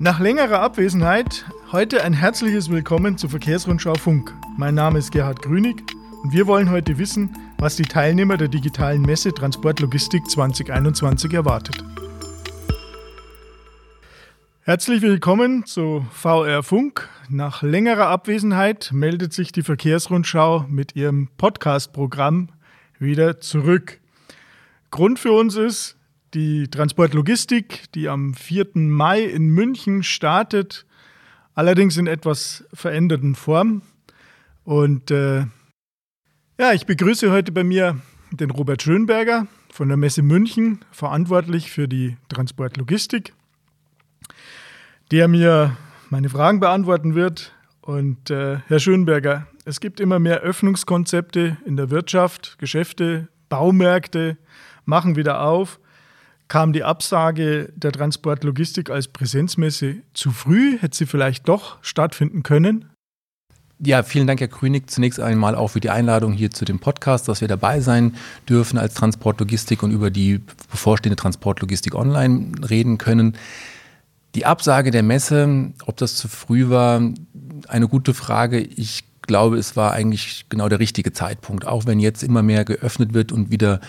Nach längerer Abwesenheit heute ein herzliches Willkommen zur Verkehrsrundschau Funk. Mein Name ist Gerhard Grünig und wir wollen heute wissen, was die Teilnehmer der digitalen Messe Transportlogistik 2021 erwartet. Herzlich willkommen zu VR Funk. Nach längerer Abwesenheit meldet sich die Verkehrsrundschau mit ihrem Podcast-Programm wieder zurück. Grund für uns ist, die Transportlogistik, die am 4. Mai in München startet, allerdings in etwas veränderten Form. Und äh, ja, ich begrüße heute bei mir den Robert Schönberger von der Messe München, verantwortlich für die Transportlogistik, der mir meine Fragen beantworten wird. Und äh, Herr Schönberger, es gibt immer mehr Öffnungskonzepte in der Wirtschaft, Geschäfte, Baumärkte machen wieder auf. Kam die Absage der Transportlogistik als Präsenzmesse zu früh? Hätte sie vielleicht doch stattfinden können? Ja, vielen Dank, Herr Krünig, zunächst einmal auch für die Einladung hier zu dem Podcast, dass wir dabei sein dürfen als Transportlogistik und über die bevorstehende Transportlogistik online reden können. Die Absage der Messe, ob das zu früh war, eine gute Frage. Ich glaube, es war eigentlich genau der richtige Zeitpunkt, auch wenn jetzt immer mehr geöffnet wird und wieder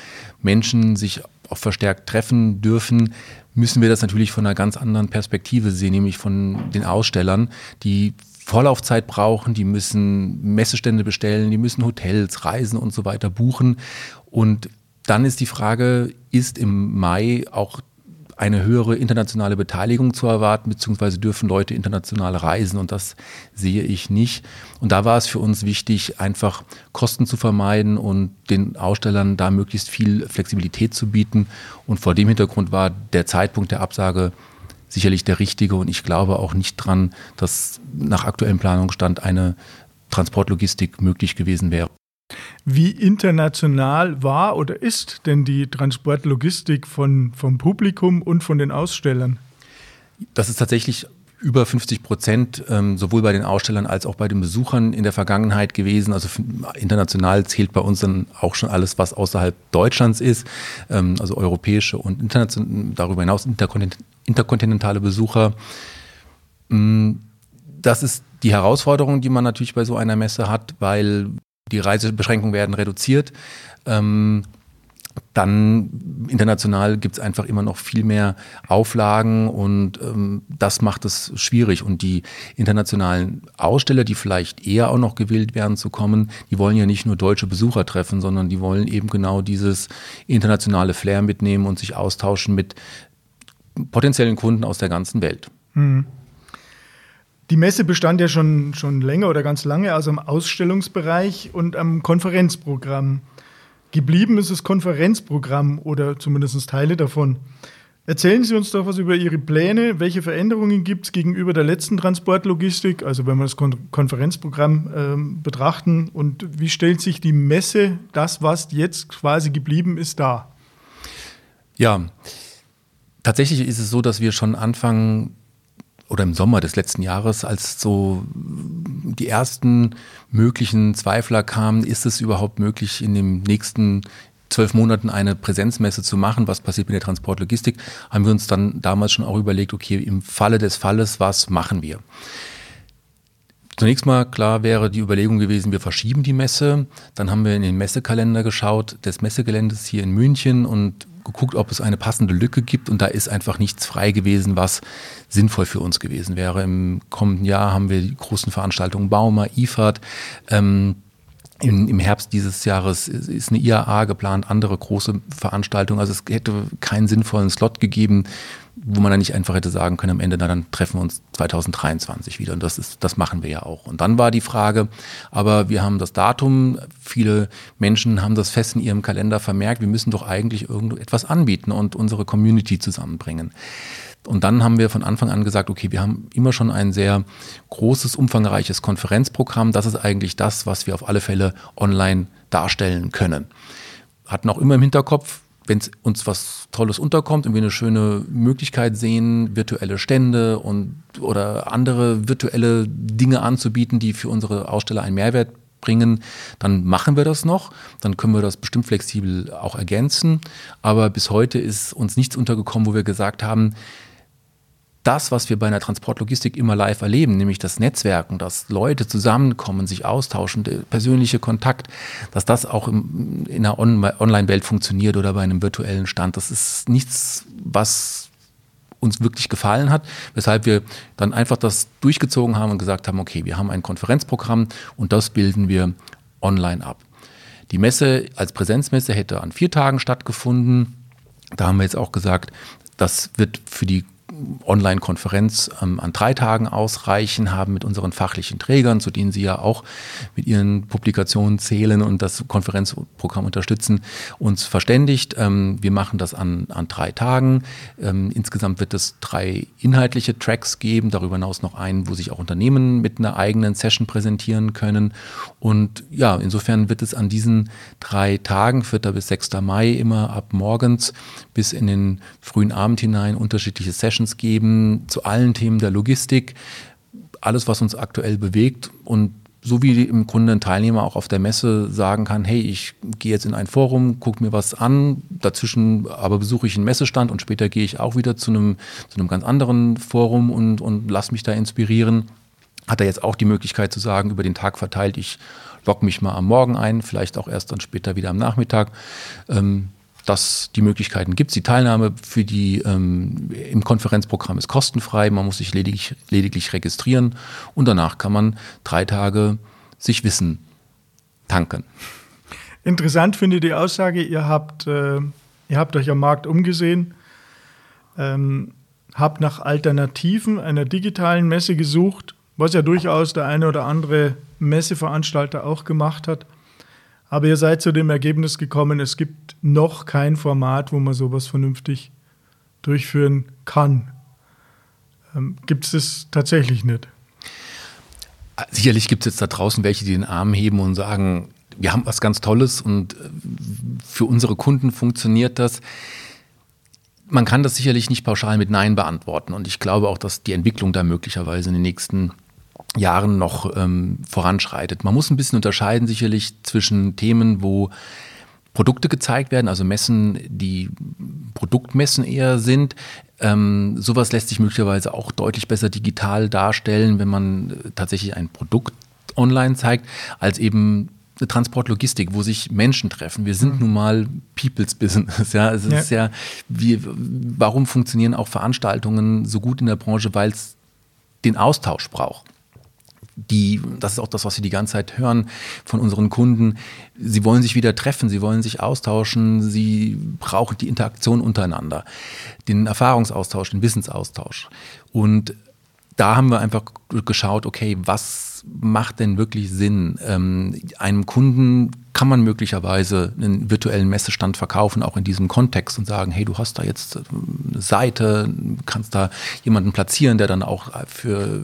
Menschen sich auch verstärkt treffen dürfen, müssen wir das natürlich von einer ganz anderen Perspektive sehen, nämlich von den Ausstellern, die Vorlaufzeit brauchen, die müssen Messestände bestellen, die müssen Hotels, Reisen und so weiter buchen. Und dann ist die Frage, ist im Mai auch eine höhere internationale Beteiligung zu erwarten, beziehungsweise dürfen Leute international reisen und das sehe ich nicht. Und da war es für uns wichtig, einfach Kosten zu vermeiden und den Ausstellern da möglichst viel Flexibilität zu bieten. Und vor dem Hintergrund war der Zeitpunkt der Absage sicherlich der richtige und ich glaube auch nicht dran, dass nach aktuellem Planungsstand eine Transportlogistik möglich gewesen wäre. Wie international war oder ist denn die Transportlogistik von, vom Publikum und von den Ausstellern? Das ist tatsächlich über 50 Prozent, ähm, sowohl bei den Ausstellern als auch bei den Besuchern in der Vergangenheit gewesen. Also international zählt bei uns dann auch schon alles, was außerhalb Deutschlands ist, ähm, also europäische und darüber hinaus interkontinentale Besucher. Mm, das ist die Herausforderung, die man natürlich bei so einer Messe hat, weil die Reisebeschränkungen werden reduziert. Ähm, dann international gibt es einfach immer noch viel mehr Auflagen und ähm, das macht es schwierig. Und die internationalen Aussteller, die vielleicht eher auch noch gewillt werden zu kommen, die wollen ja nicht nur deutsche Besucher treffen, sondern die wollen eben genau dieses internationale Flair mitnehmen und sich austauschen mit potenziellen Kunden aus der ganzen Welt. Mhm. Die Messe bestand ja schon, schon länger oder ganz lange aus einem Ausstellungsbereich und einem Konferenzprogramm. Geblieben ist das Konferenzprogramm oder zumindest Teile davon. Erzählen Sie uns doch was über Ihre Pläne. Welche Veränderungen gibt es gegenüber der letzten Transportlogistik, also wenn wir das Kon Konferenzprogramm ähm, betrachten? Und wie stellt sich die Messe, das, was jetzt quasi geblieben ist, dar? Ja, tatsächlich ist es so, dass wir schon Anfang oder im Sommer des letzten Jahres, als so die ersten möglichen Zweifler kamen, ist es überhaupt möglich, in den nächsten zwölf Monaten eine Präsenzmesse zu machen, was passiert mit der Transportlogistik, haben wir uns dann damals schon auch überlegt, okay, im Falle des Falles, was machen wir? Zunächst mal klar wäre die Überlegung gewesen, wir verschieben die Messe. Dann haben wir in den Messekalender geschaut des Messegeländes hier in München und geguckt, ob es eine passende Lücke gibt und da ist einfach nichts frei gewesen, was sinnvoll für uns gewesen wäre. Im kommenden Jahr haben wir die großen Veranstaltungen Bauma, IFAD. Ähm, im, Im Herbst dieses Jahres ist eine IAA geplant, andere große Veranstaltungen. Also es hätte keinen sinnvollen Slot gegeben, wo man dann nicht einfach hätte sagen können, am Ende, na, dann treffen wir uns 2023 wieder. Und das ist, das machen wir ja auch. Und dann war die Frage, aber wir haben das Datum, viele Menschen haben das fest in ihrem Kalender vermerkt, wir müssen doch eigentlich irgendetwas anbieten und unsere Community zusammenbringen. Und dann haben wir von Anfang an gesagt, okay, wir haben immer schon ein sehr großes, umfangreiches Konferenzprogramm. Das ist eigentlich das, was wir auf alle Fälle online darstellen können. Hatten auch immer im Hinterkopf, wenn uns was Tolles unterkommt und wir eine schöne Möglichkeit sehen, virtuelle Stände und oder andere virtuelle Dinge anzubieten, die für unsere Aussteller einen Mehrwert bringen, dann machen wir das noch. Dann können wir das bestimmt flexibel auch ergänzen. Aber bis heute ist uns nichts untergekommen, wo wir gesagt haben, das, was wir bei einer Transportlogistik immer live erleben, nämlich das Netzwerken, dass Leute zusammenkommen, sich austauschen, der persönliche Kontakt, dass das auch im, in einer On Online-Welt funktioniert oder bei einem virtuellen Stand. Das ist nichts, was uns wirklich gefallen hat, weshalb wir dann einfach das durchgezogen haben und gesagt haben, okay, wir haben ein Konferenzprogramm und das bilden wir online ab. Die Messe als Präsenzmesse hätte an vier Tagen stattgefunden. Da haben wir jetzt auch gesagt, das wird für die Online-Konferenz ähm, an drei Tagen ausreichen, haben mit unseren fachlichen Trägern, zu denen Sie ja auch mit Ihren Publikationen zählen und das Konferenzprogramm unterstützen, uns verständigt. Ähm, wir machen das an, an drei Tagen. Ähm, insgesamt wird es drei inhaltliche Tracks geben, darüber hinaus noch einen, wo sich auch Unternehmen mit einer eigenen Session präsentieren können. Und ja, insofern wird es an diesen drei Tagen, 4. bis 6. Mai, immer ab morgens bis in den frühen Abend hinein unterschiedliche Sessions Sessions geben zu allen Themen der Logistik, alles, was uns aktuell bewegt und so wie im Grunde ein Teilnehmer auch auf der Messe sagen kann, hey, ich gehe jetzt in ein Forum, gucke mir was an, dazwischen aber besuche ich einen Messestand und später gehe ich auch wieder zu einem, zu einem ganz anderen Forum und, und lass mich da inspirieren. Hat er jetzt auch die Möglichkeit zu sagen, über den Tag verteilt, ich logge mich mal am Morgen ein, vielleicht auch erst dann später wieder am Nachmittag. Ähm, dass die Möglichkeiten gibt. Die Teilnahme für die ähm, im Konferenzprogramm ist kostenfrei. Man muss sich lediglich, lediglich registrieren und danach kann man drei Tage sich Wissen tanken. Interessant finde ich die Aussage, ihr habt, äh, ihr habt euch am Markt umgesehen, ähm, habt nach Alternativen einer digitalen Messe gesucht, was ja durchaus der eine oder andere Messeveranstalter auch gemacht hat. Aber ihr seid zu dem Ergebnis gekommen, es gibt noch kein Format, wo man sowas vernünftig durchführen kann. Ähm, gibt es tatsächlich nicht? Sicherlich gibt es jetzt da draußen welche, die den Arm heben und sagen, wir haben was ganz Tolles und äh, für unsere Kunden funktioniert das. Man kann das sicherlich nicht pauschal mit Nein beantworten und ich glaube auch, dass die Entwicklung da möglicherweise in den nächsten Jahren noch ähm, voranschreitet. Man muss ein bisschen unterscheiden sicherlich zwischen Themen, wo Produkte gezeigt werden, also Messen, die Produktmessen eher sind. Ähm, sowas lässt sich möglicherweise auch deutlich besser digital darstellen, wenn man äh, tatsächlich ein Produkt online zeigt, als eben eine Transportlogistik, wo sich Menschen treffen. Wir sind mhm. nun mal People's Business. Ja, es ist ja, wie, warum funktionieren auch Veranstaltungen so gut in der Branche, weil es den Austausch braucht die, das ist auch das, was wir die ganze Zeit hören von unseren Kunden. Sie wollen sich wieder treffen, sie wollen sich austauschen, sie brauchen die Interaktion untereinander, den Erfahrungsaustausch, den Wissensaustausch. Und da haben wir einfach geschaut, okay, was macht denn wirklich Sinn? Ähm, einem Kunden kann man möglicherweise einen virtuellen Messestand verkaufen, auch in diesem Kontext und sagen, hey, du hast da jetzt eine Seite, kannst da jemanden platzieren, der dann auch für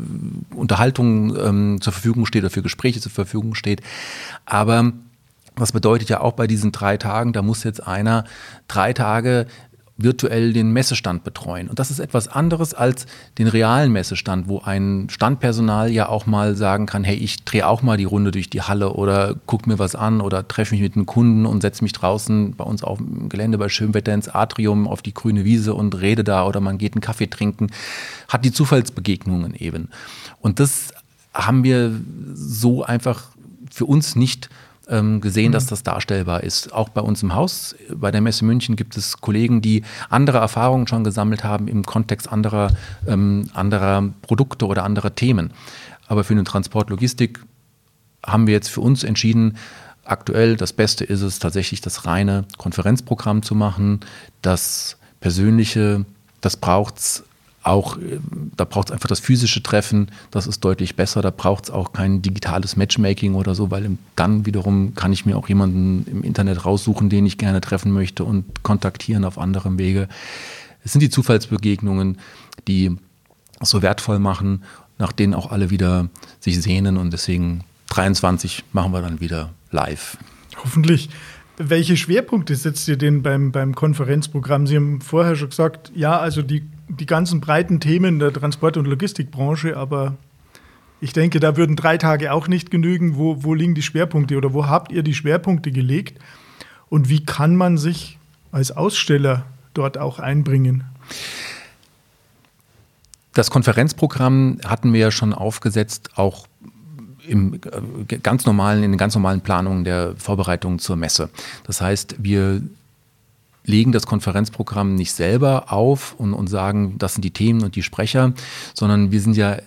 Unterhaltung ähm, zur Verfügung steht oder für Gespräche zur Verfügung steht. Aber das bedeutet ja auch bei diesen drei Tagen, da muss jetzt einer drei Tage virtuell den Messestand betreuen. Und das ist etwas anderes als den realen Messestand, wo ein Standpersonal ja auch mal sagen kann, hey, ich drehe auch mal die Runde durch die Halle oder guck mir was an oder treffe mich mit einem Kunden und setze mich draußen bei uns auf dem Gelände bei schönem Wetter ins Atrium auf die grüne Wiese und rede da oder man geht einen Kaffee trinken, hat die Zufallsbegegnungen eben. Und das haben wir so einfach für uns nicht ähm, gesehen, mhm. dass das darstellbar ist. Auch bei uns im Haus, bei der Messe München, gibt es Kollegen, die andere Erfahrungen schon gesammelt haben im Kontext anderer, ähm, anderer Produkte oder anderer Themen. Aber für eine Transportlogistik haben wir jetzt für uns entschieden, aktuell das Beste ist es tatsächlich das reine Konferenzprogramm zu machen. Das persönliche, das braucht es auch, äh, da braucht es einfach das physische Treffen, das ist deutlich besser. Da braucht es auch kein digitales Matchmaking oder so, weil dann wiederum kann ich mir auch jemanden im Internet raussuchen, den ich gerne treffen möchte und kontaktieren auf anderem Wege. Es sind die Zufallsbegegnungen, die so wertvoll machen, nach denen auch alle wieder sich sehnen und deswegen 23 machen wir dann wieder live. Hoffentlich. Welche Schwerpunkte setzt ihr denn beim, beim Konferenzprogramm? Sie haben vorher schon gesagt, ja, also die die ganzen breiten Themen der Transport- und Logistikbranche, aber ich denke, da würden drei Tage auch nicht genügen. Wo, wo liegen die Schwerpunkte oder wo habt ihr die Schwerpunkte gelegt? Und wie kann man sich als Aussteller dort auch einbringen? Das Konferenzprogramm hatten wir ja schon aufgesetzt, auch im äh, ganz normalen, in den ganz normalen Planungen der Vorbereitung zur Messe. Das heißt, wir legen das Konferenzprogramm nicht selber auf und, und sagen, das sind die Themen und die Sprecher, sondern wir sind ja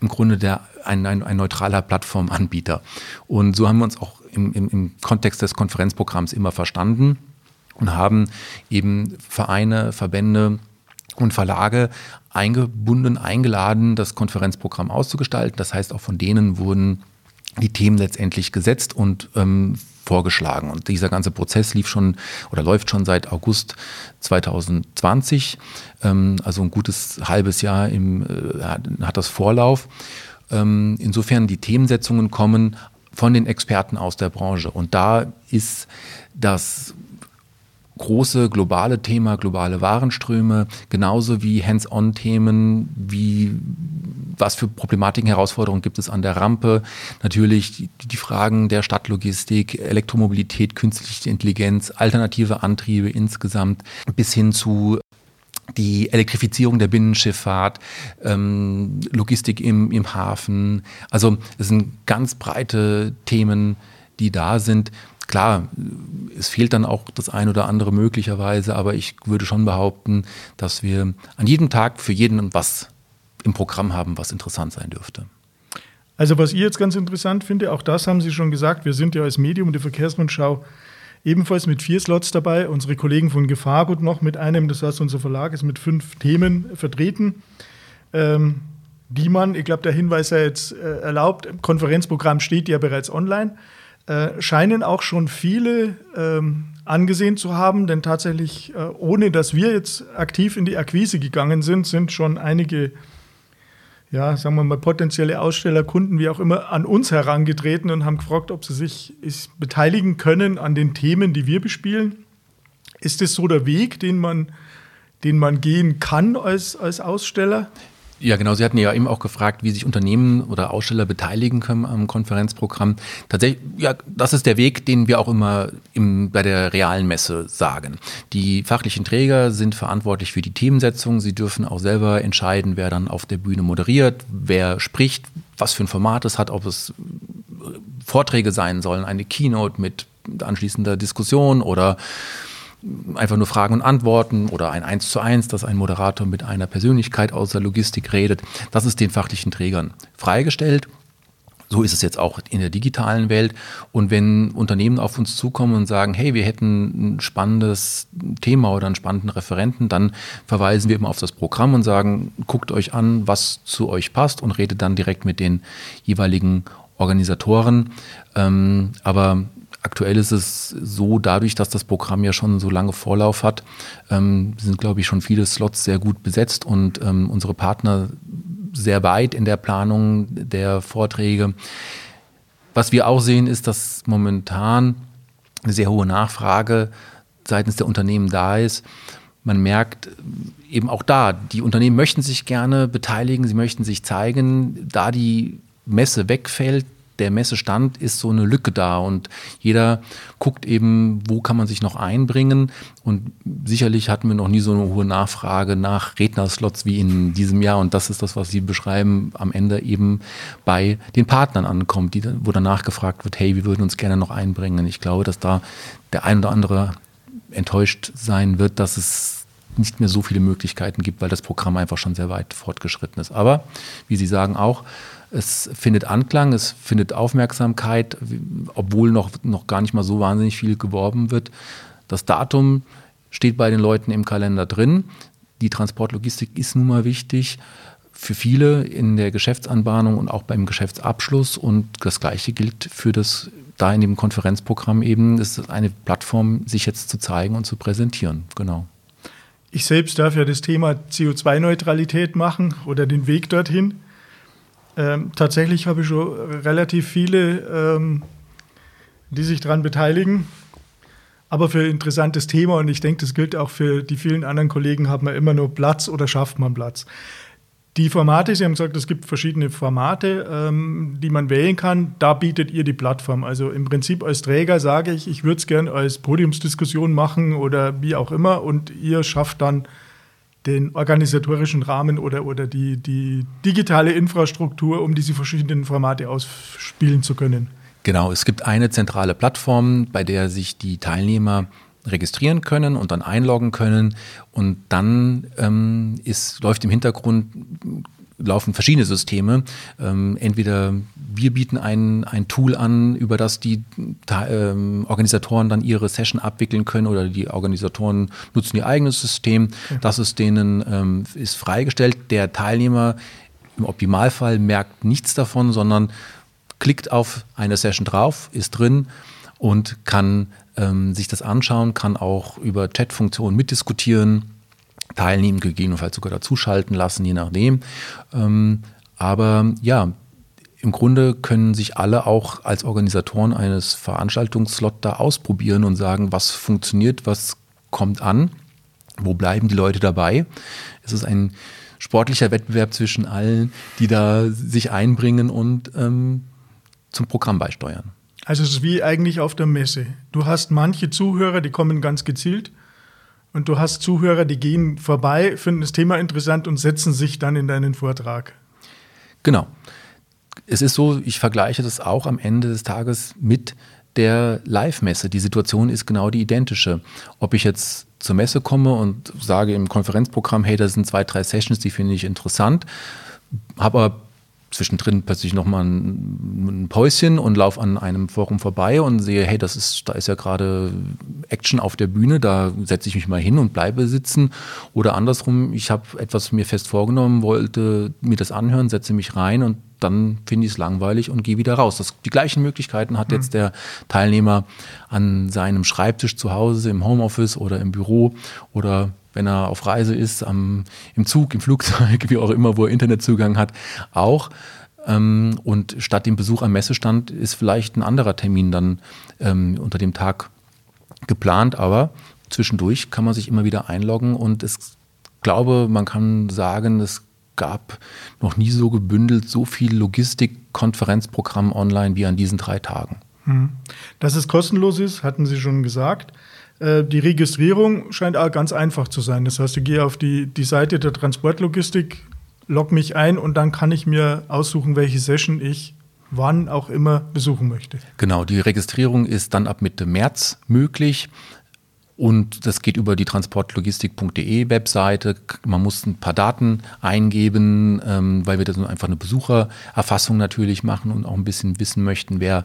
im Grunde der, ein, ein, ein neutraler Plattformanbieter. Und so haben wir uns auch im, im, im Kontext des Konferenzprogramms immer verstanden und haben eben Vereine, Verbände und Verlage eingebunden, eingeladen, das Konferenzprogramm auszugestalten. Das heißt, auch von denen wurden die Themen letztendlich gesetzt und ähm, vorgeschlagen. Und dieser ganze Prozess lief schon oder läuft schon seit August 2020, ähm, also ein gutes halbes Jahr im, äh, hat das Vorlauf. Ähm, insofern die Themensetzungen kommen von den Experten aus der Branche. Und da ist das große globale Thema, globale Warenströme, genauso wie Hands-on-Themen, wie was für Problematiken, Herausforderungen gibt es an der Rampe, natürlich die, die Fragen der Stadtlogistik, Elektromobilität, künstliche Intelligenz, alternative Antriebe insgesamt, bis hin zu die Elektrifizierung der Binnenschifffahrt, ähm, Logistik im, im Hafen. Also es sind ganz breite Themen, die da sind. Klar, es fehlt dann auch das ein oder andere möglicherweise, aber ich würde schon behaupten, dass wir an jedem Tag für jeden was im Programm haben, was interessant sein dürfte. Also was ich jetzt ganz interessant finde, auch das haben Sie schon gesagt, wir sind ja als Medium der Verkehrsrundschau ebenfalls mit vier Slots dabei. Unsere Kollegen von Gefahrgut noch mit einem, das heißt unser Verlag ist mit fünf Themen vertreten, ähm, die man, ich glaube der Hinweis sei jetzt äh, erlaubt, Konferenzprogramm steht ja bereits online. Äh, scheinen auch schon viele ähm, angesehen zu haben, denn tatsächlich, äh, ohne dass wir jetzt aktiv in die Akquise gegangen sind, sind schon einige, ja, sagen wir mal, potenzielle Aussteller, Kunden, wie auch immer, an uns herangetreten und haben gefragt, ob sie sich beteiligen können an den Themen, die wir bespielen. Ist das so der Weg, den man, den man gehen kann als, als Aussteller? Ja, genau. Sie hatten ja eben auch gefragt, wie sich Unternehmen oder Aussteller beteiligen können am Konferenzprogramm. Tatsächlich, ja, das ist der Weg, den wir auch immer im, bei der realen Messe sagen. Die fachlichen Träger sind verantwortlich für die Themensetzung. Sie dürfen auch selber entscheiden, wer dann auf der Bühne moderiert, wer spricht, was für ein Format es hat, ob es Vorträge sein sollen, eine Keynote mit anschließender Diskussion oder einfach nur Fragen und Antworten oder ein Eins zu eins, dass ein Moderator mit einer Persönlichkeit aus der Logistik redet. Das ist den fachlichen Trägern freigestellt. So ist es jetzt auch in der digitalen Welt. Und wenn Unternehmen auf uns zukommen und sagen, hey, wir hätten ein spannendes Thema oder einen spannenden Referenten, dann verweisen wir immer auf das Programm und sagen, guckt euch an, was zu euch passt und redet dann direkt mit den jeweiligen Organisatoren. Ähm, aber Aktuell ist es so, dadurch, dass das Programm ja schon so lange Vorlauf hat, ähm, sind, glaube ich, schon viele Slots sehr gut besetzt und ähm, unsere Partner sehr weit in der Planung der Vorträge. Was wir auch sehen, ist, dass momentan eine sehr hohe Nachfrage seitens der Unternehmen da ist. Man merkt eben auch da, die Unternehmen möchten sich gerne beteiligen, sie möchten sich zeigen. Da die Messe wegfällt, der Messestand ist so eine Lücke da und jeder guckt eben, wo kann man sich noch einbringen. Und sicherlich hatten wir noch nie so eine hohe Nachfrage nach Rednerslots wie in diesem Jahr. Und das ist das, was Sie beschreiben, am Ende eben bei den Partnern ankommt, die, wo danach gefragt wird, hey, wir würden uns gerne noch einbringen. Ich glaube, dass da der ein oder andere enttäuscht sein wird, dass es nicht mehr so viele Möglichkeiten gibt, weil das Programm einfach schon sehr weit fortgeschritten ist. Aber, wie Sie sagen auch, es findet Anklang, es findet Aufmerksamkeit, obwohl noch, noch gar nicht mal so wahnsinnig viel geworben wird. Das Datum steht bei den Leuten im Kalender drin. Die Transportlogistik ist nun mal wichtig für viele in der Geschäftsanbahnung und auch beim Geschäftsabschluss. Und das Gleiche gilt für das da in dem Konferenzprogramm eben. Es ist eine Plattform, sich jetzt zu zeigen und zu präsentieren. Genau. Ich selbst darf ja das Thema CO2-Neutralität machen oder den Weg dorthin. Ähm, tatsächlich habe ich schon relativ viele, ähm, die sich daran beteiligen. Aber für ein interessantes Thema und ich denke, das gilt auch für die vielen anderen Kollegen, hat man immer nur Platz oder schafft man Platz. Die Formate, Sie haben gesagt, es gibt verschiedene Formate, ähm, die man wählen kann. Da bietet ihr die Plattform. Also im Prinzip als Träger sage ich, ich würde es gerne als Podiumsdiskussion machen oder wie auch immer und ihr schafft dann den organisatorischen Rahmen oder, oder die, die digitale Infrastruktur, um diese verschiedenen Formate ausspielen zu können. Genau, es gibt eine zentrale Plattform, bei der sich die Teilnehmer registrieren können und dann einloggen können. Und dann ähm, ist, läuft im Hintergrund laufen verschiedene Systeme. Ähm, entweder wir bieten ein, ein Tool an, über das die ähm, Organisatoren dann ihre Session abwickeln können oder die Organisatoren nutzen ihr eigenes System. Okay. Das ist denen ähm, ist freigestellt. Der Teilnehmer im Optimalfall merkt nichts davon, sondern klickt auf eine Session drauf, ist drin und kann ähm, sich das anschauen, kann auch über Chat-Funktionen mitdiskutieren, teilnehmen, gegebenenfalls sogar dazuschalten lassen, je nachdem. Ähm, aber ja, im Grunde können sich alle auch als Organisatoren eines Veranstaltungsslot da ausprobieren und sagen, was funktioniert, was kommt an, wo bleiben die Leute dabei. Es ist ein sportlicher Wettbewerb zwischen allen, die da sich einbringen und ähm, zum Programm beisteuern. Also es ist wie eigentlich auf der Messe. Du hast manche Zuhörer, die kommen ganz gezielt und du hast Zuhörer, die gehen vorbei, finden das Thema interessant und setzen sich dann in deinen Vortrag. Genau. Es ist so, ich vergleiche das auch am Ende des Tages mit der Live-Messe. Die Situation ist genau die identische. Ob ich jetzt zur Messe komme und sage im Konferenzprogramm, hey, das sind zwei, drei Sessions, die finde ich interessant, habe aber zwischendrin plötzlich nochmal ein, ein Päuschen und laufe an einem Forum vorbei und sehe, hey, das ist, da ist ja gerade Action auf der Bühne, da setze ich mich mal hin und bleibe sitzen. Oder andersrum, ich habe etwas mir fest vorgenommen, wollte mir das anhören, setze mich rein und dann finde ich es langweilig und gehe wieder raus. Das, die gleichen Möglichkeiten hat mhm. jetzt der Teilnehmer an seinem Schreibtisch zu Hause, im Homeoffice oder im Büro oder wenn er auf Reise ist, am, im Zug, im Flugzeug, wie auch immer, wo er Internetzugang hat, auch. Ähm, und statt dem Besuch am Messestand ist vielleicht ein anderer Termin dann ähm, unter dem Tag geplant, aber zwischendurch kann man sich immer wieder einloggen und es glaube, man kann sagen, es gab noch nie so gebündelt so viel Logistik-Konferenzprogramm online wie an diesen drei Tagen. Hm. Dass es kostenlos ist, hatten Sie schon gesagt. Äh, die Registrierung scheint auch ganz einfach zu sein. Das heißt, ich gehe auf die, die Seite der Transportlogistik, log mich ein und dann kann ich mir aussuchen, welche Session ich wann auch immer besuchen möchte. Genau, die Registrierung ist dann ab Mitte März möglich. Und das geht über die transportlogistik.de Webseite. Man muss ein paar Daten eingeben, ähm, weil wir das einfach eine Besuchererfassung natürlich machen und auch ein bisschen wissen möchten, wer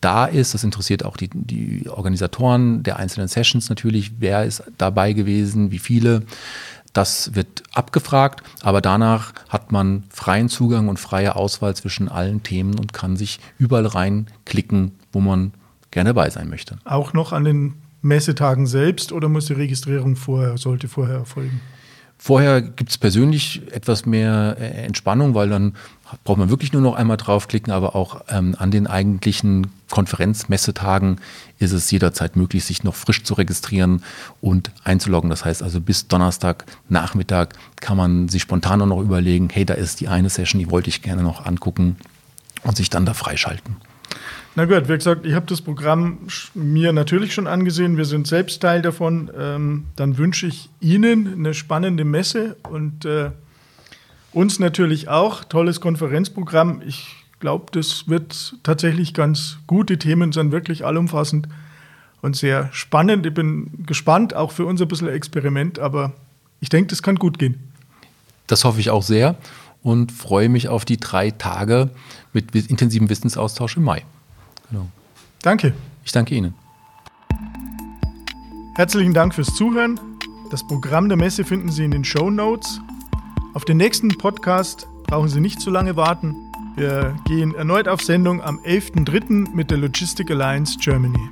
da ist. Das interessiert auch die, die Organisatoren der einzelnen Sessions natürlich. Wer ist dabei gewesen, wie viele. Das wird abgefragt, aber danach hat man freien Zugang und freie Auswahl zwischen allen Themen und kann sich überall reinklicken, wo man gerne dabei sein möchte. Auch noch an den Messetagen selbst oder muss die Registrierung vorher, sollte vorher erfolgen? Vorher gibt es persönlich etwas mehr äh, Entspannung, weil dann braucht man wirklich nur noch einmal draufklicken, aber auch ähm, an den eigentlichen Konferenzmessetagen ist es jederzeit möglich, sich noch frisch zu registrieren und einzuloggen. Das heißt also bis Donnerstag Nachmittag kann man sich spontan noch überlegen, hey, da ist die eine Session, die wollte ich gerne noch angucken und sich dann da freischalten. Na gut, wie gesagt, ich habe das Programm mir natürlich schon angesehen. Wir sind selbst Teil davon. Ähm, dann wünsche ich Ihnen eine spannende Messe und äh, uns natürlich auch. Tolles Konferenzprogramm. Ich glaube, das wird tatsächlich ganz gut. Die Themen sind wirklich allumfassend und sehr spannend. Ich bin gespannt, auch für uns ein bisschen Experiment, aber ich denke, das kann gut gehen. Das hoffe ich auch sehr und freue mich auf die drei Tage mit intensivem Wissensaustausch im Mai. Genau. Danke. Ich danke Ihnen. Herzlichen Dank fürs Zuhören. Das Programm der Messe finden Sie in den Show Notes. Auf den nächsten Podcast brauchen Sie nicht zu lange warten. Wir gehen erneut auf Sendung am 11.03. mit der Logistic Alliance Germany.